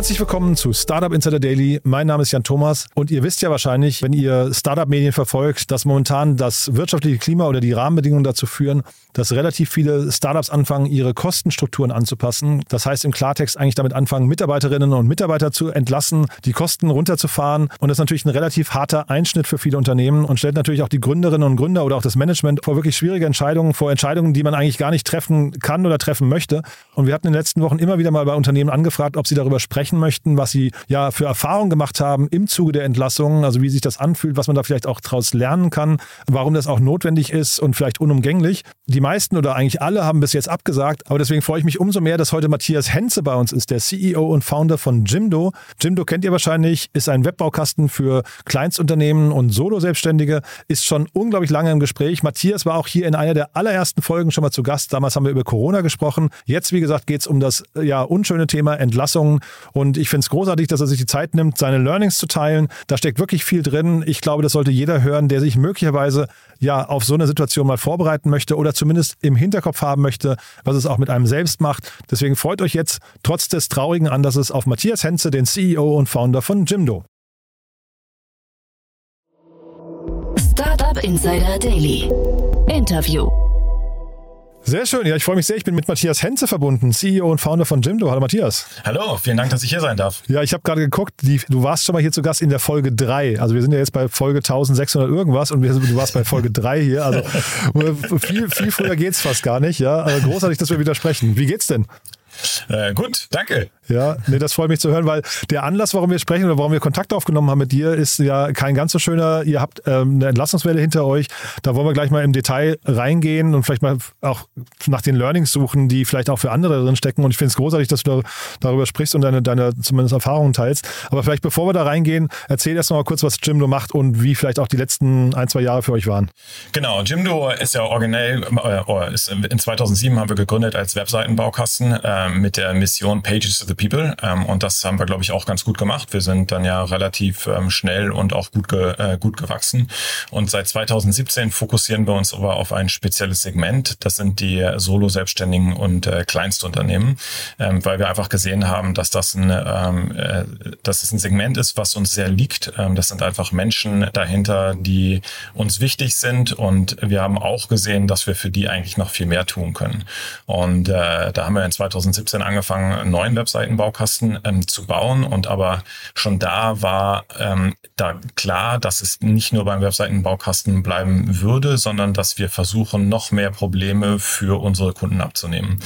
Herzlich willkommen zu Startup Insider Daily. Mein Name ist Jan Thomas und ihr wisst ja wahrscheinlich, wenn ihr Startup-Medien verfolgt, dass momentan das wirtschaftliche Klima oder die Rahmenbedingungen dazu führen, dass relativ viele Startups anfangen, ihre Kostenstrukturen anzupassen. Das heißt im Klartext eigentlich damit anfangen, Mitarbeiterinnen und Mitarbeiter zu entlassen, die Kosten runterzufahren. Und das ist natürlich ein relativ harter Einschnitt für viele Unternehmen und stellt natürlich auch die Gründerinnen und Gründer oder auch das Management vor wirklich schwierige Entscheidungen, vor Entscheidungen, die man eigentlich gar nicht treffen kann oder treffen möchte. Und wir hatten in den letzten Wochen immer wieder mal bei Unternehmen angefragt, ob sie darüber sprechen sprechen möchten, was Sie ja für Erfahrungen gemacht haben im Zuge der Entlassung, also wie sich das anfühlt, was man da vielleicht auch daraus lernen kann, warum das auch notwendig ist und vielleicht unumgänglich. Die meisten oder eigentlich alle haben bis jetzt abgesagt, aber deswegen freue ich mich umso mehr, dass heute Matthias Henze bei uns ist, der CEO und Founder von Jimdo. Jimdo kennt ihr wahrscheinlich, ist ein Webbaukasten für Kleinstunternehmen und Solo-Selbstständige, ist schon unglaublich lange im Gespräch. Matthias war auch hier in einer der allerersten Folgen schon mal zu Gast. Damals haben wir über Corona gesprochen. Jetzt, wie gesagt, geht es um das ja unschöne Thema Entlassungen und ich finde es großartig, dass er sich die Zeit nimmt, seine Learnings zu teilen. Da steckt wirklich viel drin. Ich glaube, das sollte jeder hören, der sich möglicherweise ja auf so eine Situation mal vorbereiten möchte oder zumindest im Hinterkopf haben möchte, was es auch mit einem selbst macht. Deswegen freut euch jetzt trotz des traurigen Anlasses auf Matthias Henze, den CEO und Founder von Jimdo. Startup Insider Daily. Interview. Sehr schön. Ja, ich freue mich sehr. Ich bin mit Matthias Henze verbunden, CEO und Founder von Jimdo. Hallo Matthias. Hallo, vielen Dank, dass ich hier sein darf. Ja, ich habe gerade geguckt, die, du warst schon mal hier zu Gast in der Folge 3. Also wir sind ja jetzt bei Folge 1600 irgendwas und wir, du warst bei Folge 3 hier. Also viel, viel früher geht's fast gar nicht. Ja, also großartig, dass wir wieder sprechen. Wie geht's denn? Äh, gut, danke. Ja, nee, das freut mich zu hören, weil der Anlass, warum wir sprechen oder warum wir Kontakt aufgenommen haben mit dir, ist ja kein ganz so schöner. Ihr habt ähm, eine Entlassungswelle hinter euch. Da wollen wir gleich mal im Detail reingehen und vielleicht mal auch nach den Learnings suchen, die vielleicht auch für andere drin stecken. Und ich finde es großartig, dass du darüber sprichst und deine, deine zumindest Erfahrungen teilst. Aber vielleicht bevor wir da reingehen, erzähl erst mal kurz, was Jimdo macht und wie vielleicht auch die letzten ein, zwei Jahre für euch waren. Genau, Jimdo ist ja originell, äh, ist in 2007 haben wir gegründet als Webseitenbaukasten äh, mit der Mission Pages to the People. Ähm, und das haben wir, glaube ich, auch ganz gut gemacht. Wir sind dann ja relativ ähm, schnell und auch gut, ge, äh, gut gewachsen. Und seit 2017 fokussieren wir uns aber auf ein spezielles Segment. Das sind die Solo-Selbstständigen und äh, Kleinstunternehmen, ähm, weil wir einfach gesehen haben, dass das ein, ähm, äh, dass es ein Segment ist, was uns sehr liegt. Ähm, das sind einfach Menschen dahinter, die uns wichtig sind. Und wir haben auch gesehen, dass wir für die eigentlich noch viel mehr tun können. Und äh, da haben wir in 2017 angefangen, neuen Webseitenbaukasten Baukasten ähm, zu bauen. Und aber schon da war ähm, da klar, dass es nicht nur beim Webseitenbaukasten bleiben würde, sondern dass wir versuchen, noch mehr Probleme für unsere Kunden abzunehmen.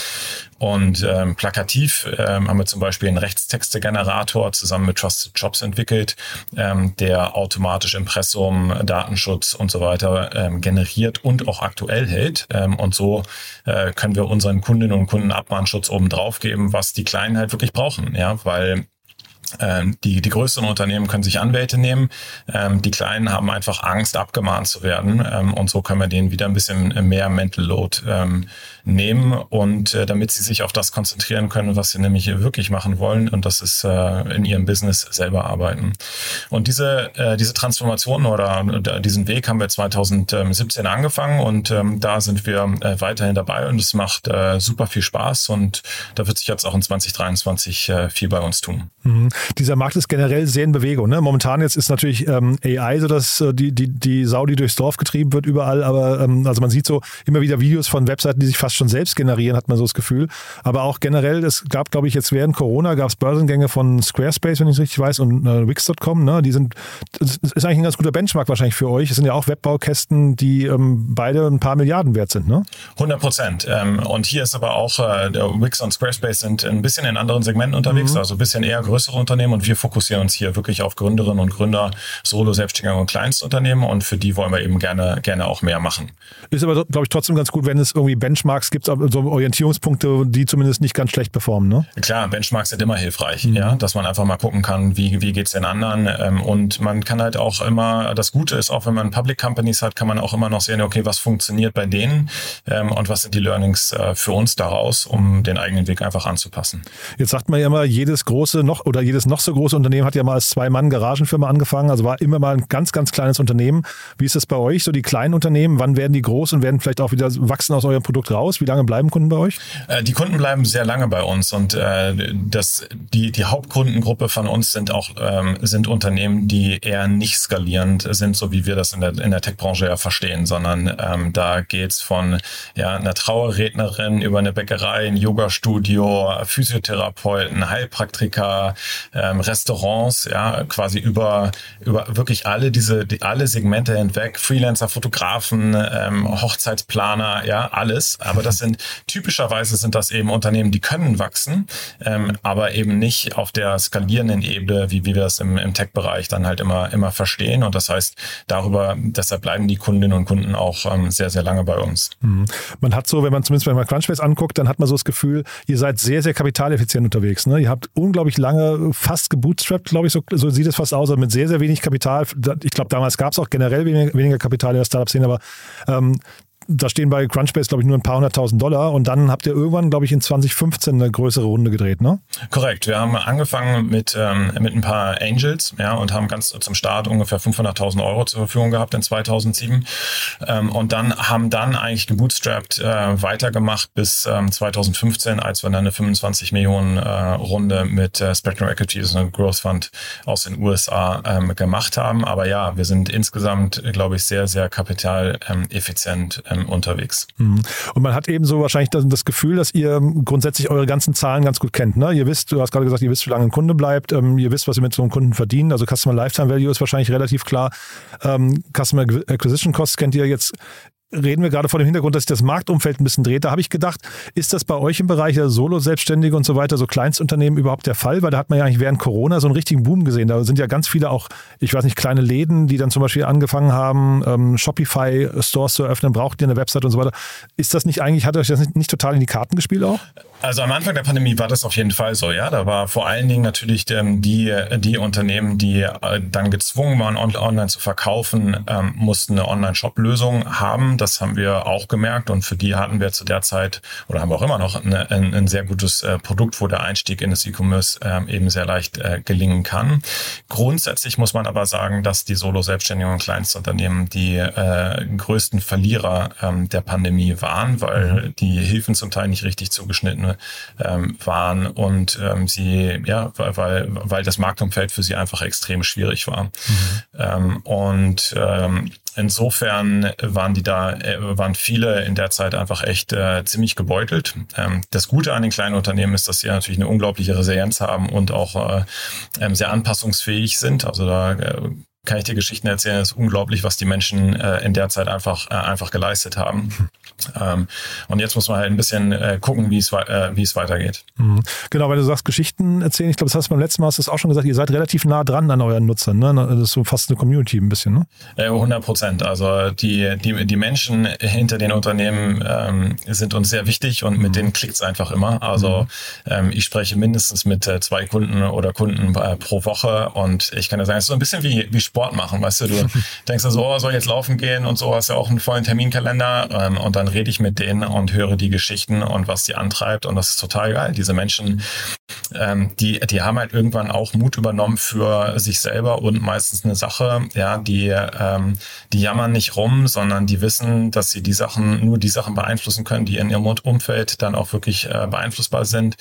Und ähm, plakativ ähm, haben wir zum Beispiel einen Rechtstexte-Generator zusammen mit Trusted Jobs entwickelt, ähm, der automatisch Impressum, Datenschutz und so weiter ähm, generiert und auch aktuell hält. Ähm, und so äh, können wir unseren Kundinnen und Kunden Abmahnschutz oben drauf geben, was die Kleinen halt wirklich brauchen. Ja, weil die, die größeren Unternehmen können sich Anwälte nehmen. Ähm, die kleinen haben einfach Angst, abgemahnt zu werden. Ähm, und so können wir denen wieder ein bisschen mehr Mental Load ähm, nehmen und äh, damit sie sich auf das konzentrieren können, was sie nämlich wirklich machen wollen. Und das ist äh, in ihrem Business selber arbeiten. Und diese, äh, diese Transformation oder diesen Weg haben wir 2017 angefangen und ähm, da sind wir weiterhin dabei und es macht super viel Spaß und da wird sich jetzt auch in 2023 äh, viel bei uns tun. Mhm dieser Markt ist generell sehr in Bewegung. Ne? Momentan jetzt ist natürlich ähm, AI so, dass äh, die, die, die Sau, die durchs Dorf getrieben wird überall, aber ähm, also man sieht so immer wieder Videos von Webseiten, die sich fast schon selbst generieren, hat man so das Gefühl. Aber auch generell, es gab, glaube ich, jetzt während Corona gab es Börsengänge von Squarespace, wenn ich es richtig weiß, und äh, Wix.com. Ne? Die sind, das ist eigentlich ein ganz guter Benchmark wahrscheinlich für euch. Es sind ja auch Webbaukästen, die ähm, beide ein paar Milliarden wert sind, ne? 100 Prozent. Ähm, und hier ist aber auch, äh, der Wix und Squarespace sind ein bisschen in anderen Segmenten unterwegs, mhm. also ein bisschen eher größere Unternehmen und wir fokussieren uns hier wirklich auf Gründerinnen und Gründer, Solo, Selbstständige und Kleinstunternehmen und für die wollen wir eben gerne, gerne auch mehr machen. Ist aber, glaube ich, trotzdem ganz gut, wenn es irgendwie Benchmarks gibt, so Orientierungspunkte, die zumindest nicht ganz schlecht performen, ne? Klar, Benchmarks sind immer hilfreich, mhm. ja, dass man einfach mal gucken kann, wie, wie es den anderen ähm, und man kann halt auch immer, das Gute ist auch, wenn man Public Companies hat, kann man auch immer noch sehen, okay, was funktioniert bei denen ähm, und was sind die Learnings äh, für uns daraus, um den eigenen Weg einfach anzupassen. Jetzt sagt man ja immer, jedes große noch oder jedes Crunchbase noch so große Unternehmen hat ja mal als Zwei-Mann-Garagenfirma angefangen, also war immer mal ein ganz, ganz kleines Unternehmen. Wie ist das bei euch, so die kleinen Unternehmen? Wann werden die groß und werden vielleicht auch wieder wachsen aus eurem Produkt raus? Wie lange bleiben Kunden bei euch? Äh, die Kunden bleiben sehr lange bei uns und äh, das, die, die Hauptkundengruppe von uns sind auch ähm, sind Unternehmen, die eher nicht skalierend sind, so wie wir das in der, in der Tech-Branche ja verstehen, sondern ähm, da geht's von ja, einer Trauerrednerin über eine Bäckerei, ein Yoga-Studio, Physiotherapeuten, Heilpraktiker, ähm, Restaurants, ja, quasi über, über wirklich alle diese, die, alle Segmente hinweg, Freelancer, Fotografen, ähm, Hochzeitsplaner, ja, alles. Aber das sind typischerweise sind das eben Unternehmen, die können wachsen, ähm, aber eben nicht auf der skalierenden Ebene, wie, wie wir das im, im Tech-Bereich dann halt immer, immer verstehen. Und das heißt, darüber, deshalb bleiben die Kundinnen und Kunden auch ähm, sehr, sehr lange bei uns. Mhm. Man hat so, wenn man zumindest wenn man Crunchbase anguckt, dann hat man so das Gefühl, ihr seid sehr, sehr kapitaleffizient unterwegs. Ne? Ihr habt unglaublich lange fast gebootstrapped, glaube ich, so, so sieht es fast aus, also mit sehr, sehr wenig Kapital. Ich glaube, damals gab es auch generell weniger, weniger Kapital in der Startup-Szene, aber ähm, da stehen bei Crunchbase, glaube ich, nur ein paar hunderttausend Dollar und dann habt ihr irgendwann, glaube ich, in 2015 eine größere Runde gedreht, ne? Korrekt. Wir haben angefangen mit, ähm, mit ein paar Angels, ja, und haben ganz zum Start ungefähr 500.000 Euro zur Verfügung gehabt in 2007 ähm, und dann haben dann eigentlich gebootstrapped äh, weitergemacht bis ähm, 2015, als wir dann eine 25 Millionen äh, Runde mit äh, Spectrum Equities, einem Growth Fund aus den USA ähm, gemacht haben. Aber ja, wir sind insgesamt, glaube ich, sehr, sehr kapitaleffizient ähm, unterwegs. Mhm. Und man hat eben so wahrscheinlich das, das, Gefühl, dass ihr grundsätzlich eure ganzen Zahlen ganz gut kennt. Ne? Ihr wisst, du hast gerade gesagt, ihr wisst, wie lange ein Kunde bleibt, ähm, ihr wisst, was ihr mit so einem Kunden verdient. Also Customer Lifetime Value ist wahrscheinlich relativ klar. Ähm, Customer Acquisition Costs kennt ihr jetzt reden wir gerade vor dem Hintergrund, dass sich das Marktumfeld ein bisschen dreht. Da habe ich gedacht, ist das bei euch im Bereich der Solo-Selbstständige und so weiter, so Kleinstunternehmen überhaupt der Fall? Weil da hat man ja eigentlich während Corona so einen richtigen Boom gesehen. Da sind ja ganz viele auch, ich weiß nicht, kleine Läden, die dann zum Beispiel angefangen haben, ähm, Shopify-Stores zu eröffnen, braucht ihr eine Website und so weiter. Ist das nicht eigentlich, hat euch das nicht, nicht total in die Karten gespielt auch? Also am Anfang der Pandemie war das auf jeden Fall so, ja. Da war vor allen Dingen natürlich ähm, die, die Unternehmen, die äh, dann gezwungen waren, online zu verkaufen, ähm, mussten eine Online-Shop-Lösung haben. Das haben wir auch gemerkt und für die hatten wir zu der Zeit oder haben wir auch immer noch eine, ein, ein, sehr gutes äh, Produkt, wo der Einstieg in das E-Commerce ähm, eben sehr leicht äh, gelingen kann. Grundsätzlich muss man aber sagen, dass die Solo-Selbstständigen und Kleinstunternehmen die äh, größten Verlierer ähm, der Pandemie waren, weil mhm. die Hilfen zum Teil nicht richtig zugeschnitten ähm, waren und ähm, sie, ja, weil, weil das Marktumfeld für sie einfach extrem schwierig war. Mhm. Ähm, und ähm, insofern waren die da, äh, waren viele in der Zeit einfach echt äh, ziemlich gebeutelt. Ähm, das Gute an den kleinen Unternehmen ist, dass sie natürlich eine unglaubliche Resilienz haben und auch äh, ähm, sehr anpassungsfähig sind. Also da äh, kann ich dir Geschichten erzählen. Es ist unglaublich, was die Menschen äh, in der Zeit einfach, äh, einfach geleistet haben. Ähm, und jetzt muss man halt ein bisschen äh, gucken, wie es, äh, wie es weitergeht. Mhm. Genau, weil du sagst, Geschichten erzählen. Ich glaube, das hast du beim letzten Mal hast du auch schon gesagt, ihr seid relativ nah dran an euren Nutzern. Ne? Das ist so fast eine Community ein bisschen, ne? 100 äh, Prozent. Also die, die, die Menschen hinter den Unternehmen ähm, sind uns sehr wichtig und mit mhm. denen klickt es einfach immer. Also mhm. ähm, ich spreche mindestens mit äh, zwei Kunden oder Kunden pro Woche und ich kann ja sagen, es ist so ein bisschen wie, wie Sport machen, weißt du, du denkst so, oh, soll jetzt laufen gehen und so, hast ja auch einen vollen Terminkalender ähm, und dann rede ich mit denen und höre die Geschichten und was die antreibt und das ist total geil. Diese Menschen, ähm, die, die haben halt irgendwann auch Mut übernommen für sich selber und meistens eine Sache, ja, die, ähm, die jammern nicht rum, sondern die wissen, dass sie die Sachen, nur die Sachen beeinflussen können, die in ihrem Umfeld dann auch wirklich äh, beeinflussbar sind.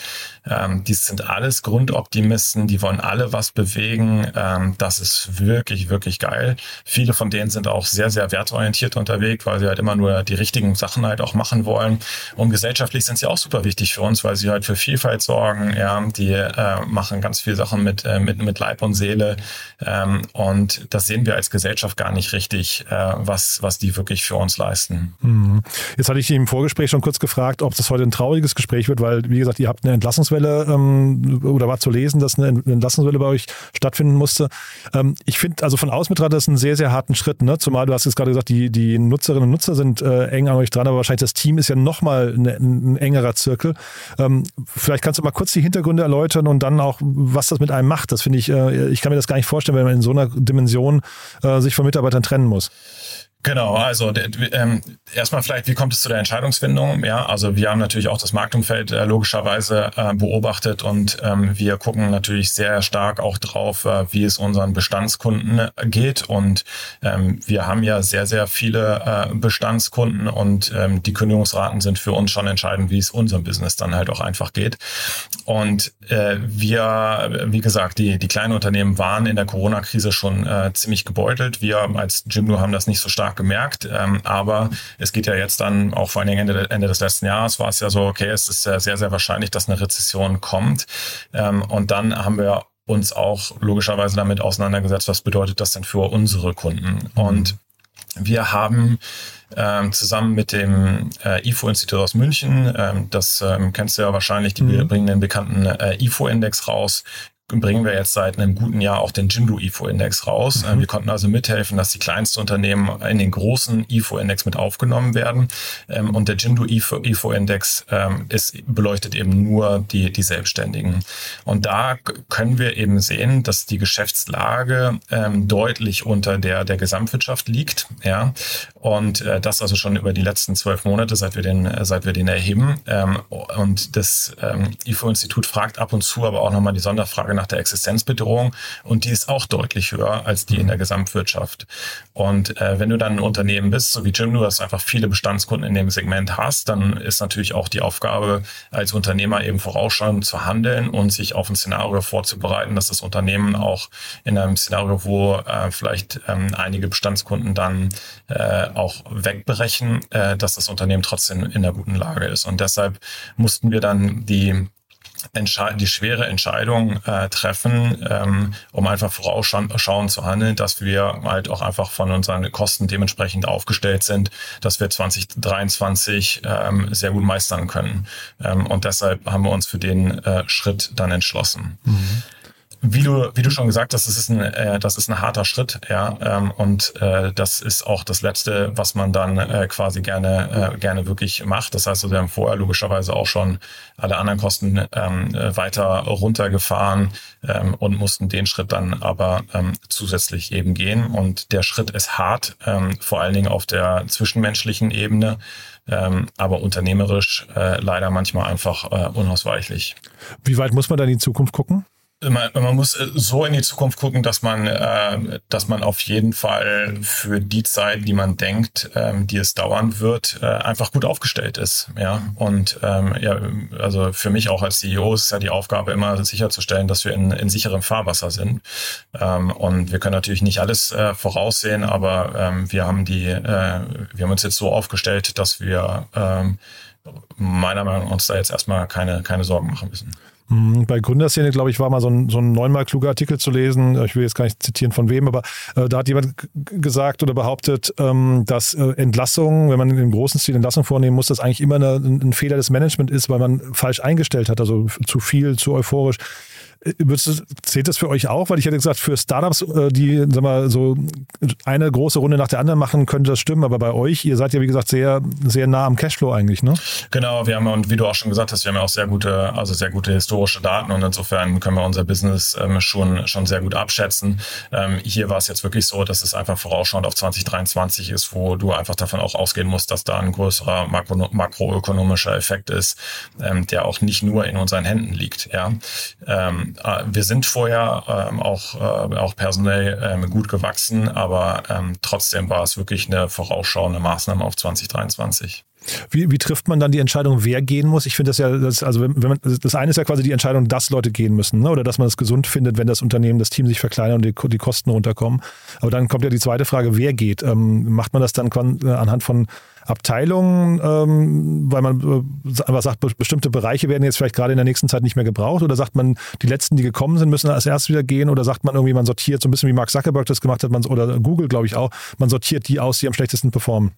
Ähm, die sind alles Grundoptimisten, die wollen alle was bewegen. Ähm, das ist wirklich wirklich, wirklich geil. Viele von denen sind auch sehr, sehr wertorientiert unterwegs, weil sie halt immer nur die richtigen Sachen halt auch machen wollen. Und gesellschaftlich sind sie auch super wichtig für uns, weil sie halt für Vielfalt sorgen. Ja, die äh, machen ganz viele Sachen mit, äh, mit, mit Leib und Seele. Ähm, und das sehen wir als Gesellschaft gar nicht richtig, äh, was, was die wirklich für uns leisten. Mhm. Jetzt hatte ich im Vorgespräch schon kurz gefragt, ob das heute ein trauriges Gespräch wird, weil, wie gesagt, ihr habt eine Entlassungswelle ähm, oder war zu lesen, dass eine Entlassungswelle bei euch stattfinden musste. Ähm, ich finde, also also von außen betrachtet ist ein sehr, sehr harten Schritt, ne? Zumal du hast jetzt gerade gesagt, die, die Nutzerinnen und Nutzer sind äh, eng an euch dran, aber wahrscheinlich das Team ist ja nochmal ein, ein engerer Zirkel. Ähm, vielleicht kannst du mal kurz die Hintergründe erläutern und dann auch, was das mit einem macht. Das finde ich, äh, ich kann mir das gar nicht vorstellen, wenn man in so einer Dimension äh, sich von Mitarbeitern trennen muss. Genau, also ähm, erstmal vielleicht, wie kommt es zu der Entscheidungsfindung? Ja, also wir haben natürlich auch das Marktumfeld äh, logischerweise äh, beobachtet und ähm, wir gucken natürlich sehr stark auch drauf, äh, wie es unseren Bestandskunden äh, geht. Und ähm, wir haben ja sehr, sehr viele äh, Bestandskunden und ähm, die Kündigungsraten sind für uns schon entscheidend, wie es unserem Business dann halt auch einfach geht. Und äh, wir, wie gesagt, die, die kleinen Unternehmen waren in der Corona-Krise schon äh, ziemlich gebeutelt. Wir als Jimdo haben das nicht so stark stark gemerkt. Ähm, aber es geht ja jetzt dann auch vor allen Dingen Ende, Ende des letzten Jahres war es ja so, okay, es ist sehr, sehr wahrscheinlich, dass eine Rezession kommt. Ähm, und dann haben wir uns auch logischerweise damit auseinandergesetzt, was bedeutet das denn für unsere Kunden? Und wir haben ähm, zusammen mit dem äh, IFO-Institut aus München, ähm, das ähm, kennst du ja wahrscheinlich, die mhm. bringen den bekannten äh, IFO-Index raus, bringen wir jetzt seit einem guten Jahr auch den Jindu IFO-Index raus. Mhm. Wir konnten also mithelfen, dass die kleinsten Unternehmen in den großen IFO-Index mit aufgenommen werden. Ähm, und der Jindu IFO-Index ähm, ist, beleuchtet eben nur die, die Selbstständigen. Und da können wir eben sehen, dass die Geschäftslage ähm, deutlich unter der der Gesamtwirtschaft liegt. Ja, und äh, das also schon über die letzten zwölf Monate, seit wir den, seit wir den erheben. und das IFO-Institut fragt ab und zu aber auch nochmal die Sonderfrage nach nach der Existenzbedrohung und die ist auch deutlich höher als die in der Gesamtwirtschaft. Und äh, wenn du dann ein Unternehmen bist, so wie Jim, du hast einfach viele Bestandskunden in dem Segment hast, dann ist natürlich auch die Aufgabe als Unternehmer eben vorausschauend zu handeln und sich auf ein Szenario vorzubereiten, dass das Unternehmen auch in einem Szenario, wo äh, vielleicht ähm, einige Bestandskunden dann äh, auch wegbrechen, äh, dass das Unternehmen trotzdem in einer guten Lage ist. Und deshalb mussten wir dann die die schwere Entscheidung äh, treffen, ähm, um einfach vorausschauend zu handeln, dass wir halt auch einfach von unseren Kosten dementsprechend aufgestellt sind, dass wir 2023 ähm, sehr gut meistern können. Ähm, und deshalb haben wir uns für den äh, Schritt dann entschlossen. Mhm wie du, wie du schon gesagt hast, das ist ein, äh, das ist ein harter Schritt, ja. Ähm, und äh, das ist auch das Letzte, was man dann äh, quasi gerne, äh, gerne wirklich macht. Das heißt, wir haben vorher logischerweise auch schon alle anderen Kosten ähm, weiter runtergefahren ähm, und mussten den Schritt dann aber ähm, zusätzlich eben gehen. Und der Schritt ist hart, ähm, vor allen Dingen auf der zwischenmenschlichen Ebene. Ähm, aber unternehmerisch äh, leider manchmal einfach äh, unausweichlich. Wie weit muss man dann in die Zukunft gucken? Man, man, muss äh, so in die Zukunft gucken, dass man, äh, dass man auf jeden Fall für die Zeit, die man denkt, ähm, die es dauern wird, äh, einfach gut aufgestellt ist. Ja, und ähm, ja, also für mich auch als CEO ist ja die Aufgabe immer sicherzustellen, dass wir in, in sicherem Fahrwasser sind. Ähm, und wir können natürlich nicht alles äh, voraussehen, aber ähm, wir haben die, äh, wir haben uns jetzt so aufgestellt, dass wir ähm, meiner Meinung nach uns da jetzt erstmal keine, keine Sorgen machen müssen. Mhm, bei Gründerszene, glaube ich, war mal so ein, so ein neunmal kluger Artikel zu lesen. Ich will jetzt gar nicht zitieren von wem, aber äh, da hat jemand gesagt oder behauptet, ähm, dass äh, Entlassungen, wenn man im großen Stil Entlassungen vornehmen muss, das eigentlich immer eine, ein Fehler des Management ist, weil man falsch eingestellt hat, also zu viel, zu euphorisch. Würdest, zählt das für euch auch? Weil ich hätte gesagt, für Startups, äh, die sag mal, so eine große Runde nach der anderen machen, könnte das stimmen. Aber bei euch, ihr seid ja wie gesagt sehr, sehr nah am Cashflow eigentlich, ne? Genau, wir haben und wie du auch schon gesagt hast, wir haben ja auch sehr gute, also sehr gute historische Daten und insofern können wir unser Business ähm, schon, schon sehr gut abschätzen. Ähm, hier war es jetzt wirklich so, dass es einfach vorausschauend auf 2023 ist, wo du einfach davon auch ausgehen musst, dass da ein größerer makro, makroökonomischer Effekt ist, ähm, der auch nicht nur in unseren Händen liegt. Ja. Äh, wir sind vorher ähm, auch, äh, auch personell ähm, gut gewachsen, aber ähm, trotzdem war es wirklich eine vorausschauende Maßnahme auf 2023. Wie, wie trifft man dann die Entscheidung, wer gehen muss? Ich finde das ja, das, also wenn, wenn man, das eine ist ja quasi die Entscheidung, dass Leute gehen müssen, ne? oder dass man es gesund findet, wenn das Unternehmen, das Team sich verkleinert und die, die Kosten runterkommen. Aber dann kommt ja die zweite Frage, wer geht? Ähm, macht man das dann äh, anhand von Abteilungen, ähm, weil man äh, einfach sagt, bestimmte Bereiche werden jetzt vielleicht gerade in der nächsten Zeit nicht mehr gebraucht? Oder sagt man, die letzten, die gekommen sind, müssen als erstes wieder gehen? Oder sagt man irgendwie, man sortiert so ein bisschen wie Mark Zuckerberg das gemacht hat, man, oder Google, glaube ich auch, man sortiert die aus, die am schlechtesten performen?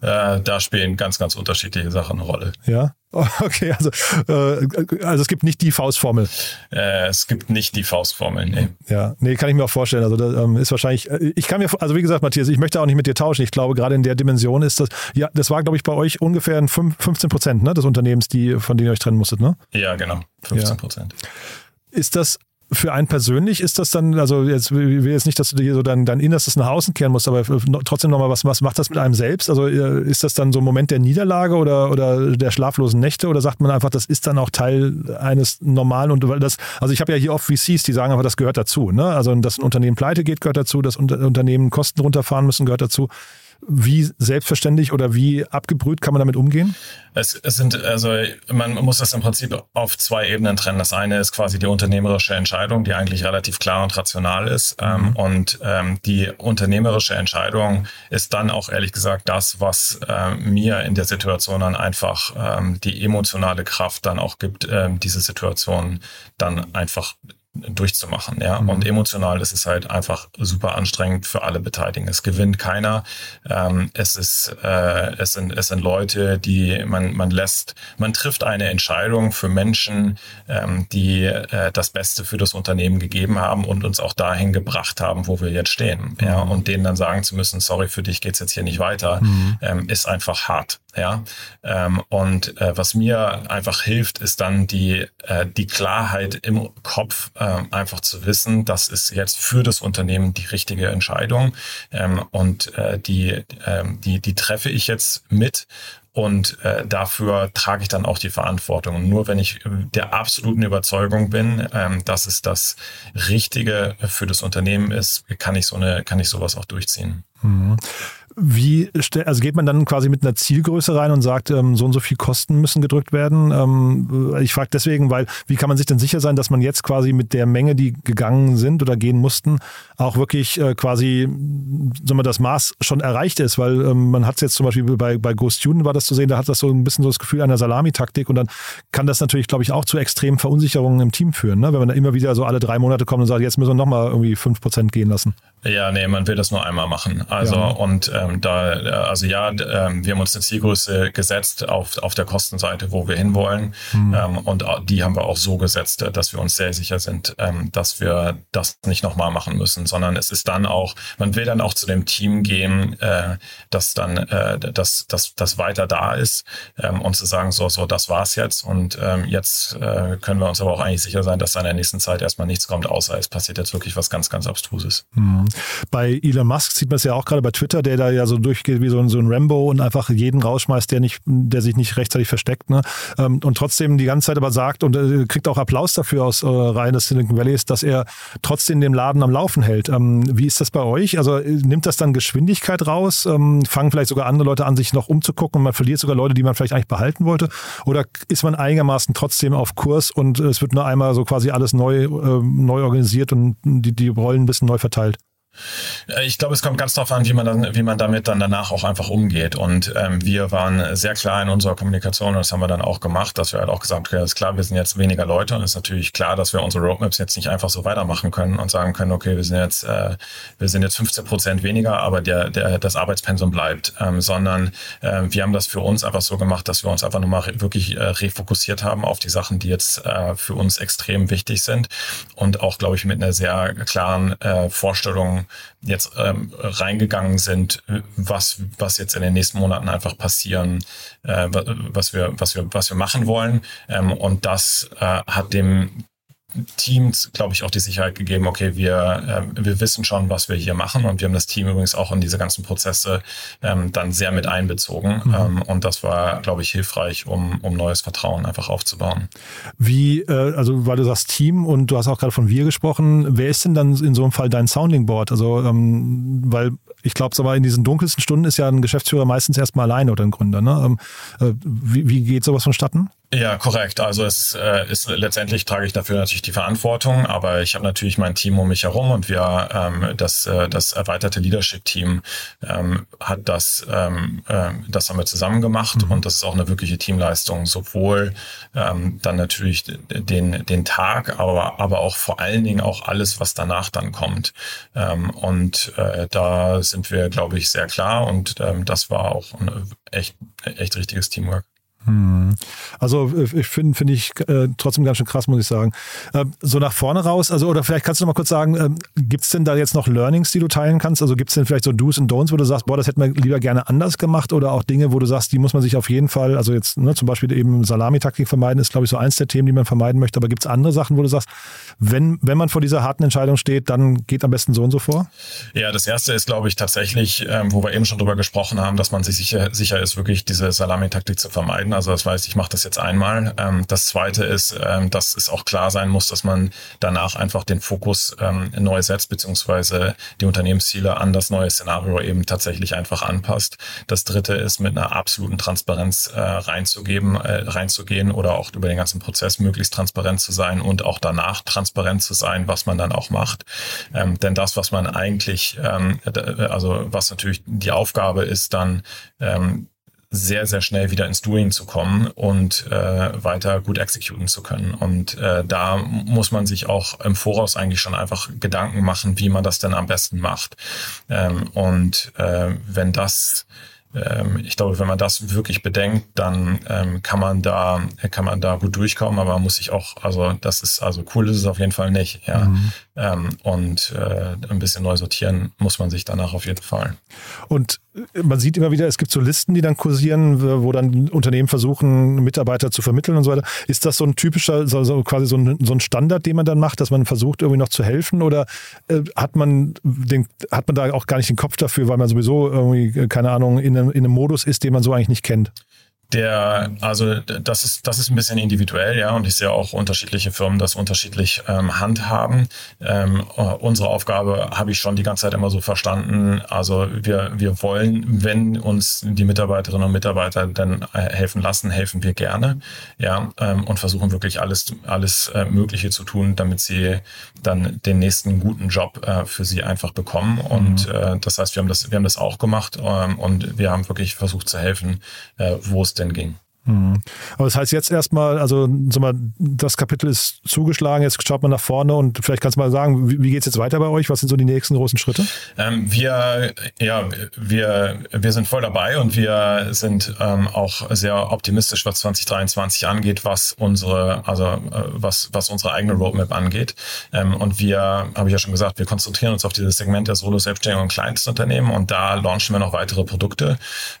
Äh, da spielen ganz, ganz unterschiedliche Sachen eine Rolle. Ja, okay, also, äh, also es gibt nicht die Faustformel. Äh, es gibt nicht die Faustformel, nee. Ja, nee, kann ich mir auch vorstellen. Also das ähm, ist wahrscheinlich, äh, ich kann mir, also wie gesagt, Matthias, ich möchte auch nicht mit dir tauschen. Ich glaube, gerade in der Dimension ist das, ja, das war, glaube ich, bei euch ungefähr 15 Prozent ne, des Unternehmens, die, von denen ihr euch trennen musstet, ne? Ja, genau, 15 Prozent. Ja. Ist das für einen persönlich ist das dann, also jetzt will jetzt nicht, dass du dir so dein, dein Innerstes nach außen kehren musst, aber trotzdem nochmal, was, was macht das mit einem selbst? Also äh, ist das dann so ein Moment der Niederlage oder, oder der schlaflosen Nächte oder sagt man einfach, das ist dann auch Teil eines normalen und das, also ich habe ja hier oft VCs, die sagen einfach, das gehört dazu. Ne? Also dass ein Unternehmen pleite geht, gehört dazu, dass Unternehmen Kosten runterfahren müssen, gehört dazu. Wie selbstverständlich oder wie abgebrüht kann man damit umgehen? Es, es sind, also man muss das im Prinzip auf zwei Ebenen trennen. Das eine ist quasi die unternehmerische Entscheidung, die eigentlich relativ klar und rational ist. Ähm, mhm. und ähm, die unternehmerische Entscheidung ist dann auch ehrlich gesagt das, was äh, mir in der Situation dann einfach ähm, die emotionale Kraft dann auch gibt, ähm, diese Situation dann einfach durchzumachen, ja. Mhm. Und emotional ist es halt einfach super anstrengend für alle Beteiligten. Es gewinnt keiner. Ähm, es ist, äh, es sind, es sind Leute, die man, man lässt, man trifft eine Entscheidung für Menschen, ähm, die äh, das Beste für das Unternehmen gegeben haben und uns auch dahin gebracht haben, wo wir jetzt stehen, mhm. ja. Und denen dann sagen zu müssen, sorry, für dich geht's jetzt hier nicht weiter, mhm. ähm, ist einfach hart. Ja, ähm, und äh, was mir einfach hilft, ist dann die, äh, die Klarheit im Kopf, äh, einfach zu wissen, das ist jetzt für das Unternehmen die richtige Entscheidung ähm, und äh, die, ähm, die, die treffe ich jetzt mit und äh, dafür trage ich dann auch die Verantwortung. Und nur wenn ich der absoluten Überzeugung bin, ähm, dass es das Richtige für das Unternehmen ist, kann ich so eine, kann ich sowas auch durchziehen. Mhm. Wie, also geht man dann quasi mit einer Zielgröße rein und sagt, ähm, so und so viel Kosten müssen gedrückt werden? Ähm, ich frage deswegen, weil wie kann man sich denn sicher sein, dass man jetzt quasi mit der Menge, die gegangen sind oder gehen mussten, auch wirklich äh, quasi, sagen wir, das Maß schon erreicht ist? Weil ähm, man hat es jetzt zum Beispiel bei, bei Ghost Student war das zu sehen, da hat das so ein bisschen so das Gefühl einer Salamitaktik und dann kann das natürlich, glaube ich, auch zu extremen Verunsicherungen im Team führen, ne? wenn man da immer wieder so alle drei Monate kommt und sagt, jetzt müssen wir nochmal irgendwie fünf Prozent gehen lassen. Ja, nee, man will das nur einmal machen. Also ja. und ähm, da, also ja, ähm, wir haben uns eine Zielgröße gesetzt auf, auf der Kostenseite, wo wir hinwollen. Mhm. Ähm, und die haben wir auch so gesetzt, dass wir uns sehr sicher sind, ähm, dass wir das nicht nochmal machen müssen, sondern es ist dann auch, man will dann auch zu dem Team gehen, äh, das dann, äh, das, das, das weiter da ist ähm, und zu sagen, so, so, das war's jetzt. Und ähm, jetzt äh, können wir uns aber auch eigentlich sicher sein, dass da in der nächsten Zeit erstmal nichts kommt, außer es passiert jetzt wirklich was ganz, ganz Abstruses. Mhm. Bei Elon Musk sieht man es ja auch gerade bei Twitter, der da ja so durchgeht wie so ein, so ein Rambo und einfach jeden rausschmeißt, der nicht, der sich nicht rechtzeitig versteckt. Ne? Ähm, und trotzdem die ganze Zeit aber sagt und äh, kriegt auch Applaus dafür aus äh, Reihen des Silicon Valleys, dass er trotzdem den Laden am Laufen hält. Ähm, wie ist das bei euch? Also äh, nimmt das dann Geschwindigkeit raus? Ähm, fangen vielleicht sogar andere Leute an, sich noch umzugucken und man verliert sogar Leute, die man vielleicht eigentlich behalten wollte? Oder ist man einigermaßen trotzdem auf Kurs und es wird nur einmal so quasi alles neu, neu organisiert und die, die Rollen ein bisschen neu verteilt? Äh, ich glaube, es kommt ganz darauf an, wie man, dann, wie man damit dann danach auch einfach umgeht. Und ähm, wir waren sehr klar in unserer Kommunikation und das haben wir dann auch gemacht, dass wir halt auch gesagt haben, okay, ist klar, wir sind jetzt weniger Leute und ist natürlich klar, dass wir unsere Roadmaps jetzt nicht einfach so weitermachen können und sagen können, okay, wir sind jetzt, äh, wir sind jetzt 15 Prozent weniger, aber der, der, das Arbeitspensum bleibt, ähm, sondern äh, wir haben das für uns einfach so gemacht, dass wir uns einfach nochmal wirklich äh, refokussiert haben auf die Sachen, die jetzt äh, für uns extrem wichtig sind und auch, glaube ich, mit einer sehr klaren äh, Vorstellung jetzt ähm, reingegangen sind, was, was jetzt in den nächsten Monaten einfach passieren, äh, was wir, was wir, was wir machen wollen. Ähm, und das äh, hat dem Teams, glaube ich, auch die Sicherheit gegeben, okay, wir, äh, wir wissen schon, was wir hier machen und wir haben das Team übrigens auch in diese ganzen Prozesse ähm, dann sehr mit einbezogen mhm. ähm, und das war, glaube ich, hilfreich, um, um neues Vertrauen einfach aufzubauen. Wie, äh, also weil du sagst Team und du hast auch gerade von wir gesprochen, wer ist denn dann in so einem Fall dein Sounding Board? Also, ähm, weil ich glaube, aber in diesen dunkelsten Stunden ist ja ein Geschäftsführer meistens erstmal alleine oder ein Gründer. Ne? Ähm, äh, wie, wie geht sowas vonstatten? Ja, korrekt. Also es äh, ist letztendlich trage ich dafür natürlich die Verantwortung, aber ich habe natürlich mein Team um mich herum und wir ähm, das äh, das erweiterte Leadership-Team ähm, hat das ähm, äh, das haben wir zusammen gemacht mhm. und das ist auch eine wirkliche Teamleistung, sowohl ähm, dann natürlich den den Tag, aber aber auch vor allen Dingen auch alles, was danach dann kommt. Ähm, und äh, da sind wir, glaube ich, sehr klar und ähm, das war auch ein echt echt richtiges Teamwork. Hm. Also äh, ich finde finde ich äh, trotzdem ganz schön krass, muss ich sagen. Äh, so nach vorne raus, also oder vielleicht kannst du noch mal kurz sagen, äh, gibt es denn da jetzt noch Learnings, die du teilen kannst? Also gibt es denn vielleicht so Do's und Don'ts, wo du sagst, boah, das hätten wir lieber gerne anders gemacht oder auch Dinge, wo du sagst, die muss man sich auf jeden Fall, also jetzt ne, zum Beispiel eben Salamitaktik vermeiden, ist glaube ich so eins der Themen, die man vermeiden möchte, aber gibt es andere Sachen, wo du sagst, wenn, wenn man vor dieser harten Entscheidung steht, dann geht am besten so und so vor? Ja, das erste ist glaube ich tatsächlich, ähm, wo wir eben schon drüber gesprochen haben, dass man sich sicher, sicher ist, wirklich diese Salamitaktik zu vermeiden. Also das heißt, ich mache das jetzt einmal. Ähm, das zweite ist, ähm, dass es auch klar sein muss, dass man danach einfach den Fokus ähm, neu setzt, beziehungsweise die Unternehmensziele an das neue Szenario eben tatsächlich einfach anpasst. Das dritte ist, mit einer absoluten Transparenz äh, reinzugeben, äh, reinzugehen oder auch über den ganzen Prozess möglichst transparent zu sein und auch danach transparent zu sein, was man dann auch macht. Denn das, was man eigentlich, also was natürlich die Aufgabe ist, dann sehr, sehr schnell wieder ins Doing zu kommen und äh, weiter gut exekutieren zu können. Und äh, da muss man sich auch im Voraus eigentlich schon einfach Gedanken machen, wie man das denn am besten macht. Ähm, und äh, wenn das ich glaube, wenn man das wirklich bedenkt, dann ähm, kann man da kann man da gut durchkommen, aber man muss sich auch, also das ist also cool ist es auf jeden Fall nicht, ja. Mhm. Ähm, und äh, ein bisschen neu sortieren muss man sich danach auf jeden Fall. Und man sieht immer wieder, es gibt so Listen, die dann kursieren, wo dann Unternehmen versuchen, Mitarbeiter zu vermitteln und so weiter. Ist das so ein typischer, so, so quasi so ein, so ein, Standard, den man dann macht, dass man versucht, irgendwie noch zu helfen? Oder äh, hat man den, hat man da auch gar nicht den Kopf dafür, weil man sowieso irgendwie, keine Ahnung, in in einem Modus ist, den man so eigentlich nicht kennt? Der, also das ist, das ist ein bisschen individuell, ja, und ich sehe auch unterschiedliche Firmen das unterschiedlich ähm, handhaben. Ähm, äh, unsere Aufgabe habe ich schon die ganze Zeit immer so verstanden. Also wir, wir wollen, wenn uns die Mitarbeiterinnen und Mitarbeiter dann äh, helfen lassen, helfen wir gerne, ja, ähm, und versuchen wirklich alles, alles äh, Mögliche zu tun, damit sie dann den nächsten guten Job äh, für sie einfach bekommen. Mhm. Und äh, das heißt, wir haben das, wir haben das auch gemacht ähm, und wir haben wirklich versucht zu helfen, äh, wo es denn ging. Mhm. Aber das heißt jetzt erstmal, also mal, das Kapitel ist zugeschlagen, jetzt schaut man nach vorne und vielleicht kannst du mal sagen, wie, wie geht es jetzt weiter bei euch? Was sind so die nächsten großen Schritte? Ähm, wir, ja, wir, wir sind voll dabei und wir sind ähm, auch sehr optimistisch, was 2023 angeht, was unsere, also äh, was, was unsere eigene Roadmap angeht. Ähm, und wir, habe ich ja schon gesagt, wir konzentrieren uns auf dieses Segment der Solo Selbstständigen und Kleinstunternehmen und da launchen wir noch weitere Produkte.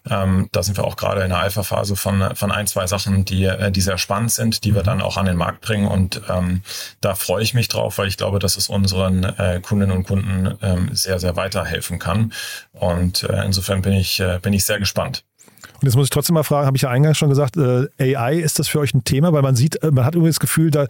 Ähm, da sind wir auch gerade in der Alpha-Phase von, von ein, zwei Sachen, die, äh, die sehr spannend sind, die wir mhm. dann auch an den Markt bringen. Und ähm, da freue ich mich drauf, weil ich glaube, dass es unseren äh, Kundinnen und Kunden ähm, sehr, sehr weiterhelfen kann. Und äh, insofern bin ich, äh, bin ich sehr gespannt. Und jetzt muss ich trotzdem mal fragen, habe ich ja eingangs schon gesagt, äh, AI, ist das für euch ein Thema? Weil man sieht, äh, man hat irgendwie das Gefühl, da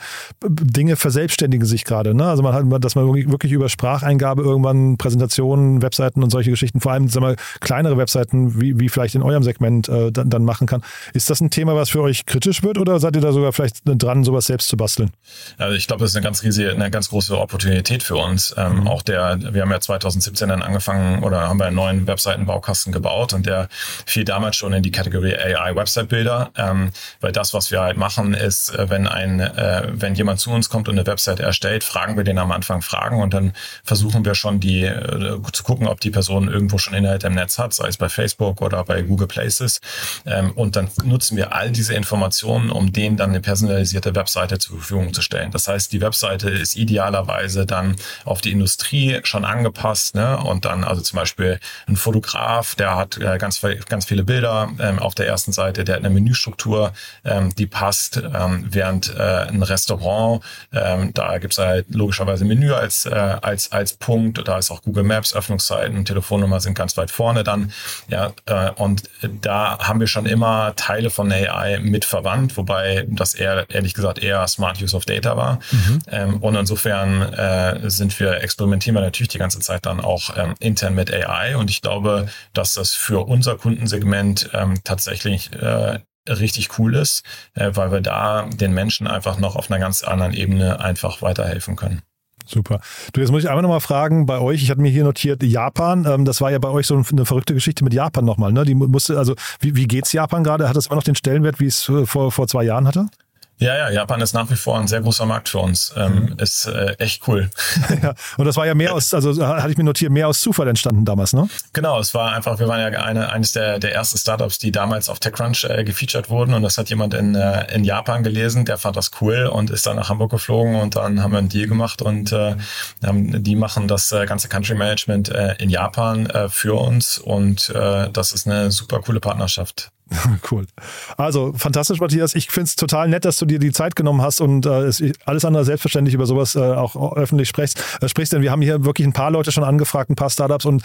Dinge verselbstständigen sich gerade. Ne? Also man hat, dass man wirklich über Spracheingabe irgendwann Präsentationen, Webseiten und solche Geschichten, vor allem sagen wir, kleinere Webseiten, wie, wie vielleicht in eurem Segment äh, dann, dann machen kann. Ist das ein Thema, was für euch kritisch wird oder seid ihr da sogar vielleicht dran, sowas selbst zu basteln? Also ich glaube, das ist eine ganz riesige, eine ganz große Opportunität für uns. Ähm, mhm. Auch der, wir haben ja 2017 dann angefangen oder haben wir einen neuen Webseitenbaukasten gebaut und der fiel damals schon in die Kategorie AI Website Builder, ähm, weil das, was wir halt machen, ist, äh, wenn ein, äh, wenn jemand zu uns kommt und eine Website erstellt, fragen wir den am Anfang Fragen und dann versuchen wir schon die äh, zu gucken, ob die Person irgendwo schon Inhalte im Netz hat, sei es bei Facebook oder bei Google Places. Ähm, und dann nutzen wir all diese Informationen, um denen dann eine personalisierte Webseite zur Verfügung zu stellen. Das heißt, die Webseite ist idealerweise dann auf die Industrie schon angepasst, ne? Und dann also zum Beispiel ein Fotograf, der hat äh, ganz, ganz viele Bilder, ähm, auf der ersten Seite, der hat eine Menüstruktur, ähm, die passt, ähm, während äh, ein Restaurant, ähm, da gibt's halt logischerweise Menü als, äh, als, als Punkt, da ist auch Google Maps, Öffnungszeiten, Telefonnummer sind ganz weit vorne dann, ja, äh, und da haben wir schon immer Teile von AI mit verwandt, wobei das eher, ehrlich gesagt, eher Smart Use of Data war. Mhm. Ähm, und insofern äh, sind wir, experimentieren wir natürlich die ganze Zeit dann auch ähm, intern mit AI und ich glaube, dass das für unser Kundensegment ähm, tatsächlich äh, richtig cool ist, äh, weil wir da den Menschen einfach noch auf einer ganz anderen Ebene einfach weiterhelfen können. Super. Du, jetzt muss ich einmal nochmal fragen, bei euch, ich hatte mir hier notiert, Japan, ähm, das war ja bei euch so eine verrückte Geschichte mit Japan nochmal, ne? Die musste, also wie, wie geht's Japan gerade? Hat es auch noch den Stellenwert, wie es äh, vor, vor zwei Jahren hatte? Ja, ja, Japan ist nach wie vor ein sehr großer Markt für uns. Ähm, mhm. Ist äh, echt cool. ja, und das war ja mehr aus, also hatte ich mir notiert, mehr aus Zufall entstanden damals, ne? Genau, es war einfach, wir waren ja eine, eines der, der ersten Startups, die damals auf TechCrunch äh, gefeatured wurden und das hat jemand in, äh, in Japan gelesen, der fand das cool und ist dann nach Hamburg geflogen und dann haben wir einen Deal gemacht und äh, die machen das äh, ganze Country Management äh, in Japan äh, für uns und äh, das ist eine super coole Partnerschaft. Cool. Also fantastisch, Matthias. Ich finde es total nett, dass du dir die Zeit genommen hast und äh, alles andere selbstverständlich über sowas äh, auch öffentlich sprichst, äh, sprichst. Denn wir haben hier wirklich ein paar Leute schon angefragt, ein paar Startups und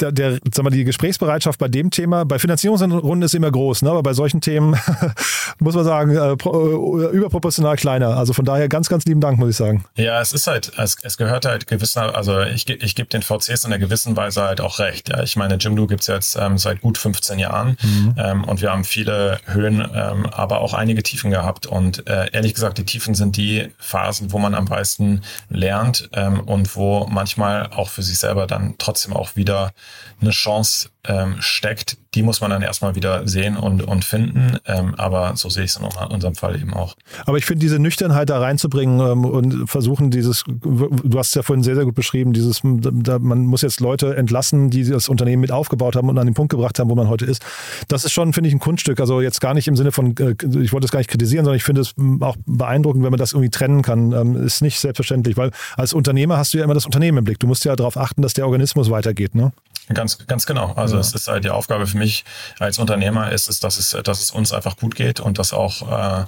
der, der sag mal, die Gesprächsbereitschaft bei dem Thema, bei Finanzierungsrunden ist immer groß, ne? aber bei solchen Themen muss man sagen, äh, äh, überproportional kleiner. Also von daher ganz, ganz lieben Dank, muss ich sagen. Ja, es ist halt, es, es gehört halt gewisser, also ich, ich gebe den VCs in einer gewissen Weise halt auch recht. Ja? Ich meine, Jimdo gibt es jetzt ähm, seit gut 15 Jahren mhm. ähm, und wir haben viele Höhen, ähm, aber auch einige Tiefen gehabt. Und äh, ehrlich gesagt, die Tiefen sind die Phasen, wo man am meisten lernt ähm, und wo manchmal auch für sich selber dann trotzdem auch wieder eine Chance ähm, steckt, die muss man dann erstmal wieder sehen und, und finden. Ähm, aber so sehe ich es in unserem Fall eben auch. Aber ich finde, diese Nüchternheit da reinzubringen ähm, und versuchen, dieses, du hast es ja vorhin sehr, sehr gut beschrieben, dieses, da, man muss jetzt Leute entlassen, die das Unternehmen mit aufgebaut haben und an den Punkt gebracht haben, wo man heute ist. Das ist schon, finde ich, ein Kunststück. Also jetzt gar nicht im Sinne von, äh, ich wollte es gar nicht kritisieren, sondern ich finde es auch beeindruckend, wenn man das irgendwie trennen kann. Ähm, ist nicht selbstverständlich, weil als Unternehmer hast du ja immer das Unternehmen im Blick. Du musst ja darauf achten, dass der Organismus weitergeht. Ne? Ganz, ganz genau. Also ja. es ist halt die Aufgabe für mich als Unternehmer ist es, dass es, dass es uns einfach gut geht und dass auch, äh,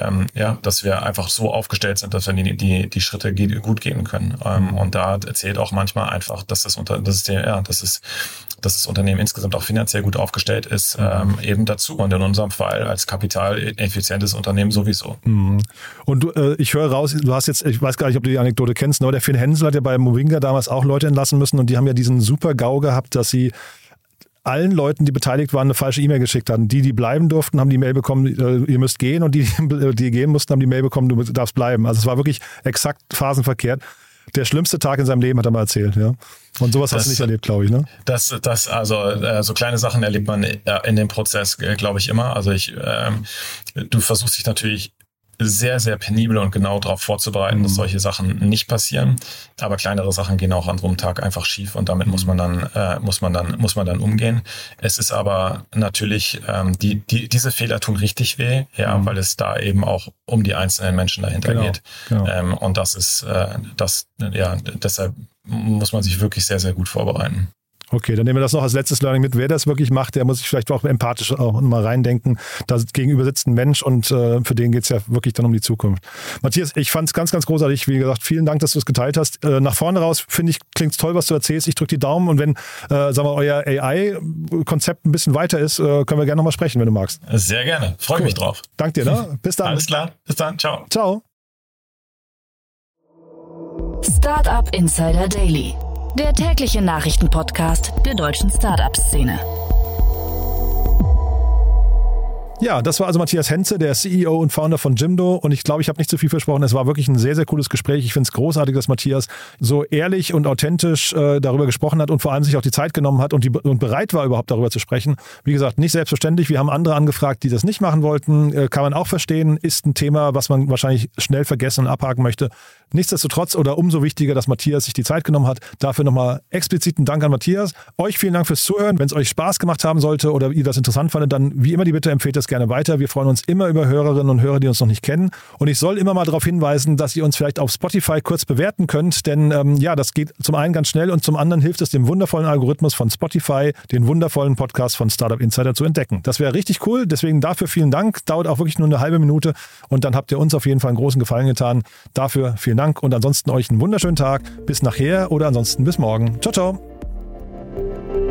ähm, ja, dass wir einfach so aufgestellt sind, dass wir die, die, die Schritte gut gehen können. Ähm, und da erzählt auch manchmal einfach, dass das unter, das ist der, ja, das ist, dass das Unternehmen insgesamt auch finanziell gut aufgestellt ist, mhm. ähm, eben dazu. Und in unserem Fall als kapitaleffizientes Unternehmen sowieso. Mhm. Und du, äh, ich höre raus, du hast jetzt, ich weiß gar nicht, ob du die Anekdote kennst, aber der Finn Hensel hat ja bei Movinga damals auch Leute entlassen müssen und die haben ja diesen super GAU gehabt, dass sie allen Leuten, die beteiligt waren, eine falsche E-Mail geschickt hatten. Die, die bleiben durften, haben die Mail bekommen, äh, ihr müsst gehen und die, die gehen mussten, haben die Mail bekommen, du darfst bleiben. Also es war wirklich exakt phasenverkehrt. Der schlimmste Tag in seinem Leben hat er mal erzählt, ja. Und sowas das, hast du nicht erlebt, glaube ich, ne? Das, das, also äh, so kleine Sachen erlebt man äh, in dem Prozess, glaube ich, immer. Also ich, ähm, du versuchst dich natürlich sehr, sehr penibel und genau darauf vorzubereiten, mhm. dass solche Sachen nicht passieren. Aber kleinere Sachen gehen auch an so einem Tag einfach schief und damit muss man dann, äh, muss man dann, muss man dann umgehen. Es ist aber natürlich, ähm, die, die, diese Fehler tun richtig weh, ja, mhm. weil es da eben auch um die einzelnen Menschen dahinter genau, geht. Genau. Ähm, und das ist, äh, das, ja, deshalb muss man sich wirklich sehr, sehr gut vorbereiten. Okay, dann nehmen wir das noch als letztes Learning mit. Wer das wirklich macht, der muss sich vielleicht auch empathisch auch mal reindenken. Da gegenüber sitzt ein Mensch und äh, für den geht es ja wirklich dann um die Zukunft. Matthias, ich fand es ganz, ganz großartig. Wie gesagt, vielen Dank, dass du es geteilt hast. Äh, nach vorne raus finde ich, klingt es toll, was du erzählst. Ich drücke die Daumen und wenn, äh, sagen wir, euer AI-Konzept ein bisschen weiter ist, äh, können wir gerne nochmal sprechen, wenn du magst. Sehr gerne. Freue cool. mich drauf. Dank dir, ne? Bis dann. Alles klar. Bis dann. Ciao. Ciao. Startup Insider Daily der tägliche Nachrichtenpodcast der deutschen Startup-Szene. Ja, das war also Matthias Henze, der CEO und Founder von Jimdo. Und ich glaube, ich habe nicht zu viel versprochen. Es war wirklich ein sehr, sehr cooles Gespräch. Ich finde es großartig, dass Matthias so ehrlich und authentisch äh, darüber gesprochen hat und vor allem sich auch die Zeit genommen hat und, die, und bereit war, überhaupt darüber zu sprechen. Wie gesagt, nicht selbstverständlich. Wir haben andere angefragt, die das nicht machen wollten. Äh, kann man auch verstehen. Ist ein Thema, was man wahrscheinlich schnell vergessen und abhaken möchte. Nichtsdestotrotz oder umso wichtiger, dass Matthias sich die Zeit genommen hat. Dafür nochmal expliziten Dank an Matthias. Euch vielen Dank fürs Zuhören. Wenn es euch Spaß gemacht haben sollte oder ihr das interessant fandet, dann wie immer die Bitte empfehlt das gerne weiter. Wir freuen uns immer über Hörerinnen und Hörer, die uns noch nicht kennen. Und ich soll immer mal darauf hinweisen, dass ihr uns vielleicht auf Spotify kurz bewerten könnt, denn ähm, ja, das geht zum einen ganz schnell und zum anderen hilft es dem wundervollen Algorithmus von Spotify, den wundervollen Podcast von Startup Insider zu entdecken. Das wäre richtig cool. Deswegen dafür vielen Dank. Dauert auch wirklich nur eine halbe Minute und dann habt ihr uns auf jeden Fall einen großen Gefallen getan. Dafür vielen Dank und ansonsten euch einen wunderschönen Tag. Bis nachher oder ansonsten bis morgen. Ciao, ciao.